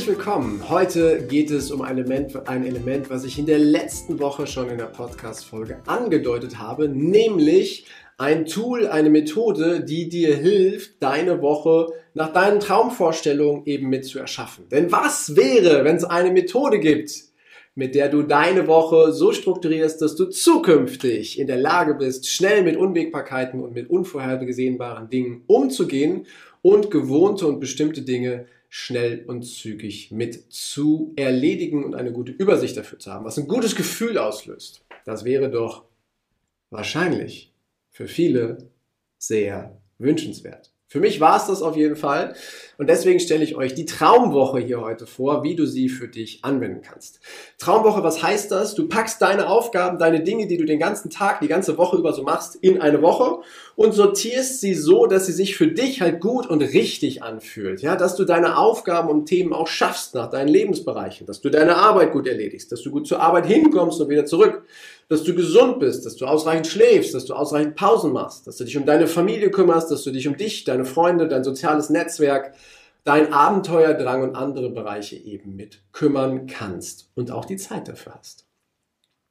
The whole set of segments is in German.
Herzlich willkommen. Heute geht es um ein Element, ein Element, was ich in der letzten Woche schon in der Podcast-Folge angedeutet habe, nämlich ein Tool, eine Methode, die dir hilft, deine Woche nach deinen Traumvorstellungen eben mit zu erschaffen. Denn was wäre, wenn es eine Methode gibt, mit der du deine Woche so strukturierst, dass du zukünftig in der Lage bist, schnell mit Unwägbarkeiten und mit unvorhergesehenbaren Dingen umzugehen und gewohnte und bestimmte Dinge schnell und zügig mit zu erledigen und eine gute Übersicht dafür zu haben, was ein gutes Gefühl auslöst. Das wäre doch wahrscheinlich für viele sehr wünschenswert. Für mich war es das auf jeden Fall. Und deswegen stelle ich euch die Traumwoche hier heute vor, wie du sie für dich anwenden kannst. Traumwoche, was heißt das? Du packst deine Aufgaben, deine Dinge, die du den ganzen Tag, die ganze Woche über so machst, in eine Woche und sortierst sie so, dass sie sich für dich halt gut und richtig anfühlt. Ja, dass du deine Aufgaben und Themen auch schaffst nach deinen Lebensbereichen, dass du deine Arbeit gut erledigst, dass du gut zur Arbeit hinkommst und wieder zurück, dass du gesund bist, dass du ausreichend schläfst, dass du ausreichend Pausen machst, dass du dich um deine Familie kümmerst, dass du dich um dich, deine Freunde, dein soziales Netzwerk, dein Abenteuerdrang und andere Bereiche eben mit kümmern kannst und auch die Zeit dafür hast.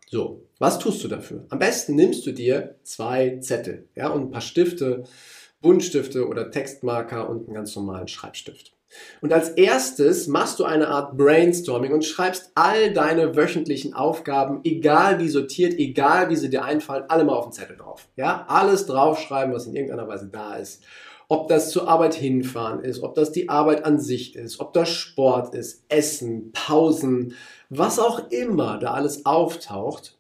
So, was tust du dafür? Am besten nimmst du dir zwei Zettel ja, und ein paar Stifte, Buntstifte oder Textmarker und einen ganz normalen Schreibstift. Und als erstes machst du eine Art Brainstorming und schreibst all deine wöchentlichen Aufgaben, egal wie sortiert, egal wie sie dir einfallen, alle mal auf den Zettel drauf. Ja, alles draufschreiben, was in irgendeiner Weise da ist. Ob das zur Arbeit hinfahren ist, ob das die Arbeit an sich ist, ob das Sport ist, Essen, Pausen, was auch immer da alles auftaucht.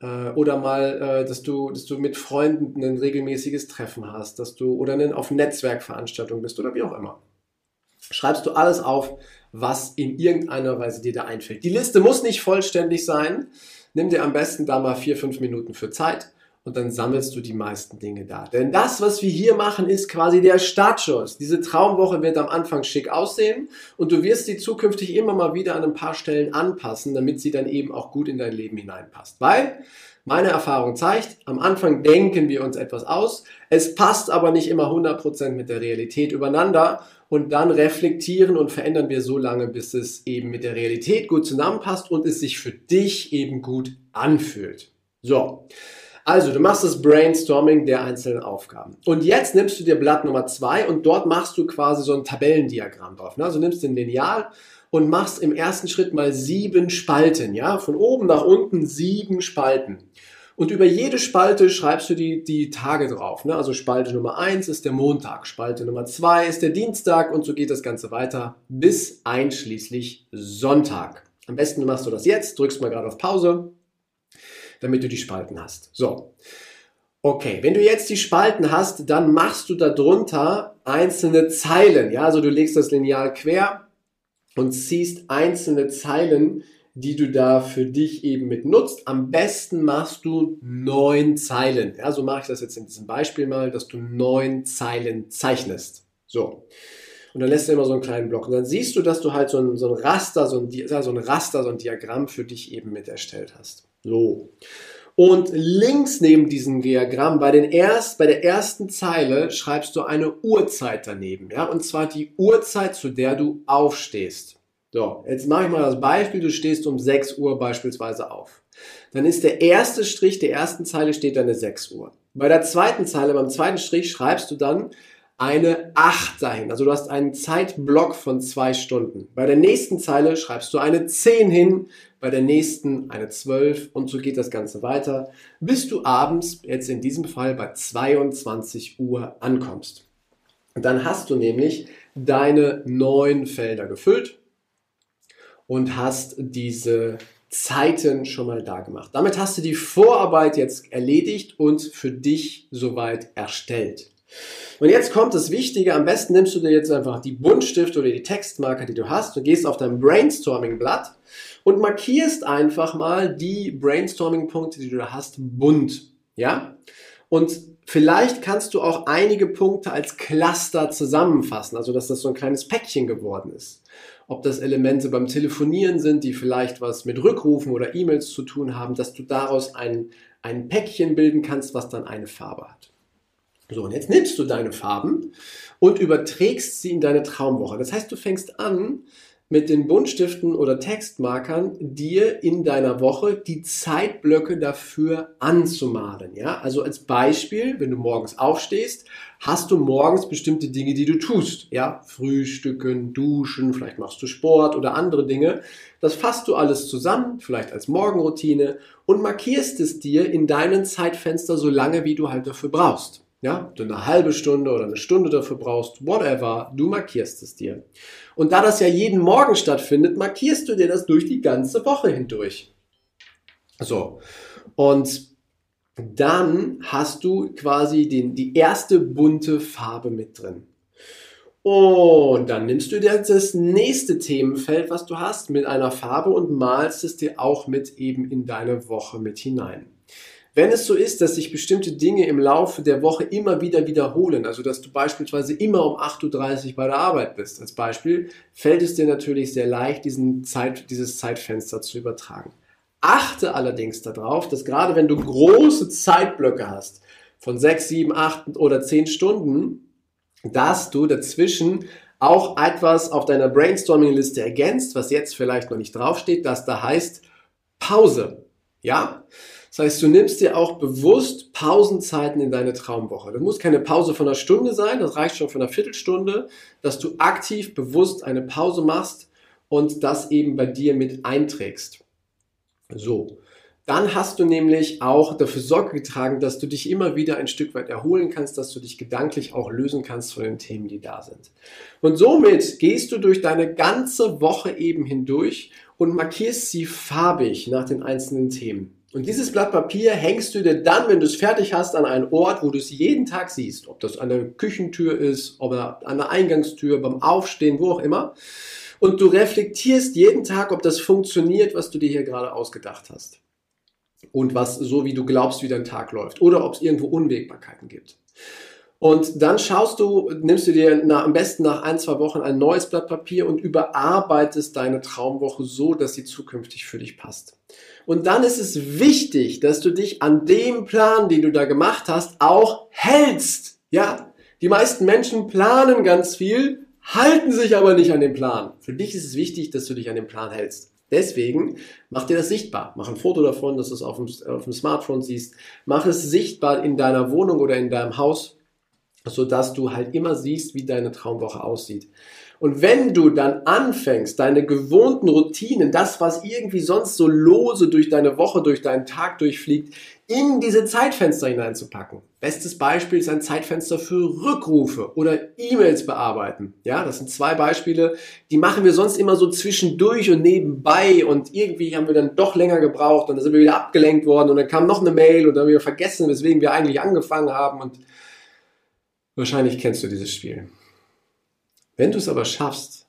Äh, oder mal, äh, dass du, dass du mit Freunden ein regelmäßiges Treffen hast, dass du oder auf Netzwerkveranstaltung bist oder wie auch immer schreibst du alles auf, was in irgendeiner Weise dir da einfällt. Die Liste muss nicht vollständig sein. Nimm dir am besten da mal vier, fünf Minuten für Zeit und dann sammelst du die meisten Dinge da. Denn das, was wir hier machen, ist quasi der Startschuss. Diese Traumwoche wird am Anfang schick aussehen und du wirst sie zukünftig immer mal wieder an ein paar Stellen anpassen, damit sie dann eben auch gut in dein Leben hineinpasst. Weil meine Erfahrung zeigt, am Anfang denken wir uns etwas aus, es passt aber nicht immer 100% mit der Realität übereinander und dann reflektieren und verändern wir so lange, bis es eben mit der Realität gut zusammenpasst und es sich für dich eben gut anfühlt. So. Also, du machst das Brainstorming der einzelnen Aufgaben. Und jetzt nimmst du dir Blatt Nummer zwei und dort machst du quasi so ein Tabellendiagramm drauf. Ne? Also nimmst den Lineal und machst im ersten Schritt mal sieben Spalten, ja, von oben nach unten sieben Spalten. Und über jede Spalte schreibst du die, die Tage drauf. Ne? Also Spalte Nummer eins ist der Montag, Spalte Nummer zwei ist der Dienstag und so geht das Ganze weiter bis einschließlich Sonntag. Am besten machst du das jetzt, drückst mal gerade auf Pause, damit du die Spalten hast. So. Okay, wenn du jetzt die Spalten hast, dann machst du darunter einzelne Zeilen. Ja, also du legst das Lineal quer und ziehst einzelne Zeilen, die du da für dich eben mit nutzt. Am besten machst du neun Zeilen. Ja, so mache ich das jetzt in diesem Beispiel mal, dass du neun Zeilen zeichnest. So. Und dann lässt du immer so einen kleinen Block. Und dann siehst du, dass du halt so ein, so ein Raster, so ein, so ein Raster, so ein Diagramm für dich eben mit erstellt hast. So. Und links neben diesem Diagramm, bei, den erst, bei der ersten Zeile, schreibst du eine Uhrzeit daneben. Ja? Und zwar die Uhrzeit, zu der du aufstehst. So, jetzt mache ich mal das Beispiel. Du stehst um 6 Uhr beispielsweise auf. Dann ist der erste Strich der ersten Zeile steht dann eine 6 Uhr. Bei der zweiten Zeile, beim zweiten Strich, schreibst du dann eine 8 dahin. Also du hast einen Zeitblock von zwei Stunden. Bei der nächsten Zeile schreibst du eine 10 hin, bei der nächsten eine 12 und so geht das Ganze weiter, bis du abends, jetzt in diesem Fall bei 22 Uhr ankommst. Dann hast du nämlich deine neun Felder gefüllt und hast diese Zeiten schon mal da gemacht. Damit hast du die Vorarbeit jetzt erledigt und für dich soweit erstellt. Und jetzt kommt das Wichtige, am besten nimmst du dir jetzt einfach die Buntstift oder die Textmarker, die du hast, und gehst auf dein Brainstorming-Blatt und markierst einfach mal die Brainstorming-Punkte, die du da hast, bunt. Ja? Und Vielleicht kannst du auch einige Punkte als Cluster zusammenfassen, also dass das so ein kleines Päckchen geworden ist. Ob das Elemente beim Telefonieren sind, die vielleicht was mit Rückrufen oder E-Mails zu tun haben, dass du daraus ein, ein Päckchen bilden kannst, was dann eine Farbe hat. So, und jetzt nimmst du deine Farben und überträgst sie in deine Traumwoche. Das heißt, du fängst an, mit den Buntstiften oder Textmarkern dir in deiner Woche die Zeitblöcke dafür anzumalen. Ja, also als Beispiel, wenn du morgens aufstehst, hast du morgens bestimmte Dinge, die du tust. Ja, Frühstücken, Duschen, vielleicht machst du Sport oder andere Dinge. Das fasst du alles zusammen, vielleicht als Morgenroutine und markierst es dir in deinem Zeitfenster so lange, wie du halt dafür brauchst. Ja, du eine halbe Stunde oder eine Stunde dafür brauchst, whatever, du markierst es dir. Und da das ja jeden Morgen stattfindet, markierst du dir das durch die ganze Woche hindurch. So. Und dann hast du quasi den, die erste bunte Farbe mit drin. Und dann nimmst du dir das nächste Themenfeld, was du hast, mit einer Farbe und malst es dir auch mit eben in deine Woche mit hinein. Wenn es so ist, dass sich bestimmte Dinge im Laufe der Woche immer wieder wiederholen, also dass du beispielsweise immer um 8.30 Uhr bei der Arbeit bist, als Beispiel, fällt es dir natürlich sehr leicht, diesen Zeit, dieses Zeitfenster zu übertragen. Achte allerdings darauf, dass gerade wenn du große Zeitblöcke hast, von 6, 7, 8 oder 10 Stunden, dass du dazwischen auch etwas auf deiner Brainstorming-Liste ergänzt, was jetzt vielleicht noch nicht draufsteht, das da heißt Pause. Ja? Das heißt, du nimmst dir auch bewusst Pausenzeiten in deine Traumwoche. Das muss keine Pause von einer Stunde sein, das reicht schon von einer Viertelstunde, dass du aktiv bewusst eine Pause machst und das eben bei dir mit einträgst. So. Dann hast du nämlich auch dafür Sorge getragen, dass du dich immer wieder ein Stück weit erholen kannst, dass du dich gedanklich auch lösen kannst von den Themen, die da sind. Und somit gehst du durch deine ganze Woche eben hindurch und markierst sie farbig nach den einzelnen Themen. Und dieses Blatt Papier hängst du dir dann, wenn du es fertig hast, an einen Ort, wo du es jeden Tag siehst. Ob das an der Küchentür ist, oder an der Eingangstür, beim Aufstehen, wo auch immer. Und du reflektierst jeden Tag, ob das funktioniert, was du dir hier gerade ausgedacht hast. Und was so wie du glaubst, wie dein Tag läuft. Oder ob es irgendwo Unwägbarkeiten gibt. Und dann schaust du, nimmst du dir nach, am besten nach ein, zwei Wochen ein neues Blatt Papier und überarbeitest deine Traumwoche so, dass sie zukünftig für dich passt. Und dann ist es wichtig, dass du dich an dem Plan, den du da gemacht hast, auch hältst. Ja, die meisten Menschen planen ganz viel, halten sich aber nicht an den Plan. Für dich ist es wichtig, dass du dich an den Plan hältst. Deswegen mach dir das sichtbar. Mach ein Foto davon, dass du es auf dem, auf dem Smartphone siehst. Mach es sichtbar in deiner Wohnung oder in deinem Haus so dass du halt immer siehst, wie deine Traumwoche aussieht. Und wenn du dann anfängst, deine gewohnten Routinen, das, was irgendwie sonst so lose durch deine Woche, durch deinen Tag durchfliegt, in diese Zeitfenster hineinzupacken. Bestes Beispiel ist ein Zeitfenster für Rückrufe oder E-Mails bearbeiten. Ja, das sind zwei Beispiele, die machen wir sonst immer so zwischendurch und nebenbei und irgendwie haben wir dann doch länger gebraucht und dann sind wir wieder abgelenkt worden und dann kam noch eine Mail und dann haben wir vergessen, weswegen wir eigentlich angefangen haben und Wahrscheinlich kennst du dieses Spiel. Wenn du es aber schaffst,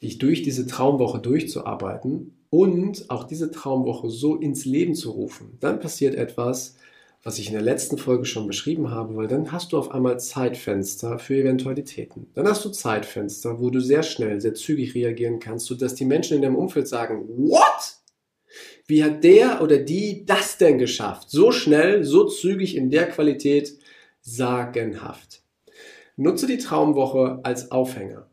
dich durch diese Traumwoche durchzuarbeiten und auch diese Traumwoche so ins Leben zu rufen, dann passiert etwas, was ich in der letzten Folge schon beschrieben habe, weil dann hast du auf einmal Zeitfenster für Eventualitäten. Dann hast du Zeitfenster, wo du sehr schnell, sehr zügig reagieren kannst, sodass die Menschen in deinem Umfeld sagen, what? Wie hat der oder die das denn geschafft? So schnell, so zügig in der Qualität, sagenhaft. Nutze die Traumwoche als Aufhänger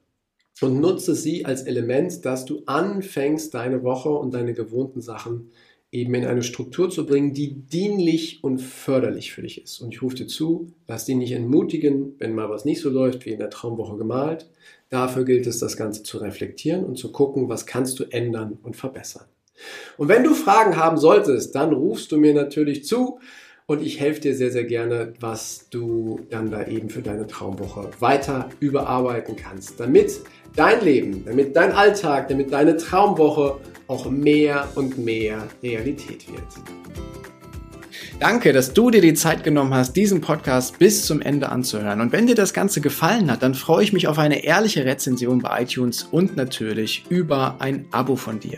und nutze sie als Element, dass du anfängst, deine Woche und deine gewohnten Sachen eben in eine Struktur zu bringen, die dienlich und förderlich für dich ist. Und ich rufe dir zu, lass dich nicht entmutigen, wenn mal was nicht so läuft, wie in der Traumwoche gemalt. Dafür gilt es, das Ganze zu reflektieren und zu gucken, was kannst du ändern und verbessern. Und wenn du Fragen haben solltest, dann rufst du mir natürlich zu. Und ich helfe dir sehr, sehr gerne, was du dann da eben für deine Traumwoche weiter überarbeiten kannst, damit dein Leben, damit dein Alltag, damit deine Traumwoche auch mehr und mehr Realität wird. Danke, dass du dir die Zeit genommen hast, diesen Podcast bis zum Ende anzuhören. Und wenn dir das Ganze gefallen hat, dann freue ich mich auf eine ehrliche Rezension bei iTunes und natürlich über ein Abo von dir.